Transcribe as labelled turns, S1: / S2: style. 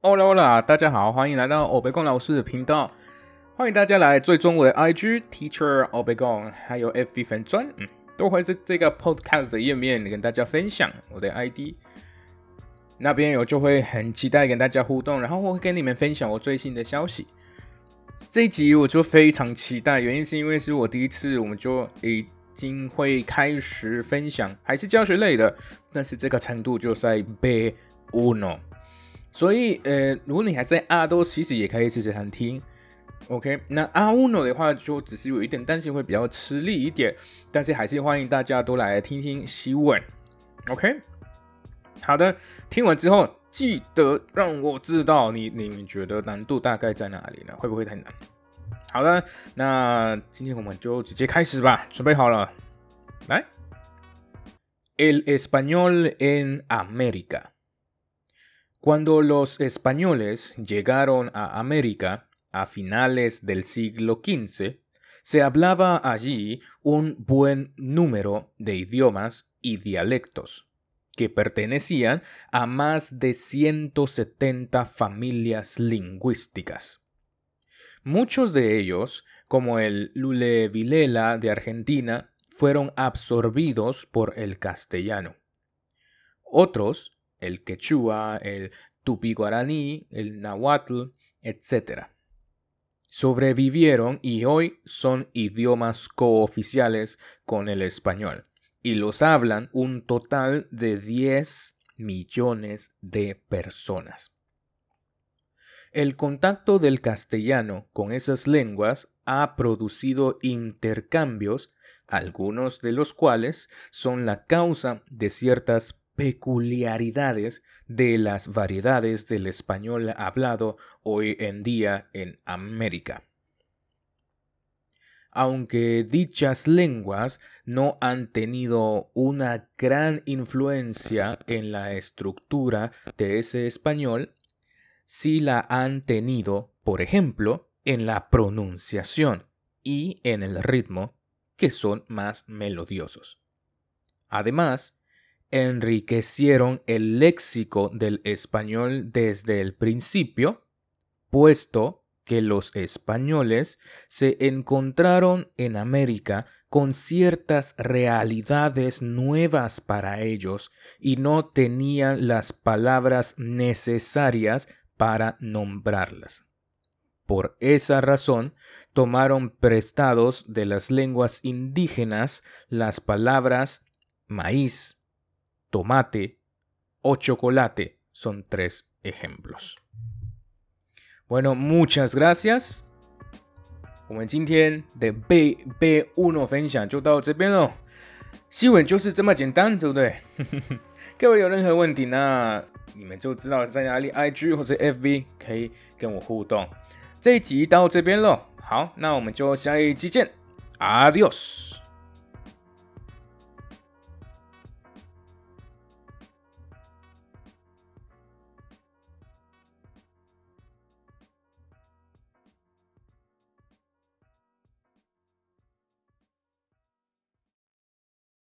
S1: Hola Hola，大家好，欢迎来到欧贝贡老师的频道。欢迎大家来追踪我的 IG Teacher 欧贝贡，还有 FB 粉专，嗯，都会是这个 Podcast 的页面跟大家分享我的 ID。那边我就会很期待跟大家互动，然后我会跟你们分享我最新的消息。这一集我就非常期待，原因是因为是我第一次，我们就已经会开始分享，还是教学类的，但是这个程度就在 B Uno。所以，呃，如果你还在阿多，其实也可以试试看听，OK？那阿乌诺的话，就只是有一点担心会比较吃力一点，但是还是欢迎大家都来听听西文，OK？好的，听完之后记得让我知道你你们觉得难度大概在哪里呢？会不会太难？好的，那今天我们就直接开始吧，准备好了，来，El español en América。Cuando los españoles llegaron a América a finales del siglo XV, se hablaba allí un buen número de idiomas y dialectos, que pertenecían a más de 170 familias lingüísticas. Muchos de ellos, como el Lule Vilela de Argentina, fueron absorbidos por el castellano. Otros, el quechua, el tupi-guaraní, el nahuatl, etc. Sobrevivieron y hoy son idiomas cooficiales con el español y los hablan un total de 10 millones de personas. El contacto del castellano con esas lenguas ha producido intercambios, algunos de los cuales son la causa de ciertas peculiaridades de las variedades del español hablado hoy en día en América. Aunque dichas lenguas no han tenido una gran influencia en la estructura de ese español, sí la han tenido, por ejemplo, en la pronunciación y en el ritmo, que son más melodiosos. Además, enriquecieron el léxico del español desde el principio, puesto que los españoles se encontraron en América con ciertas realidades nuevas para ellos y no tenían las palabras necesarias para nombrarlas. Por esa razón, tomaron prestados de las lenguas indígenas las palabras maíz, tomate o chocolate son tres ejemplos. Bueno, muchas gracias. 我们今天的背背 uno 分享就到这边喽。新闻就是这么简单，对不对？各位有任何问题，那你们就知道在哪里，IG 或者 FB 可以跟我互动。这一集到这边喽，好，那我们就下一集见，Adios。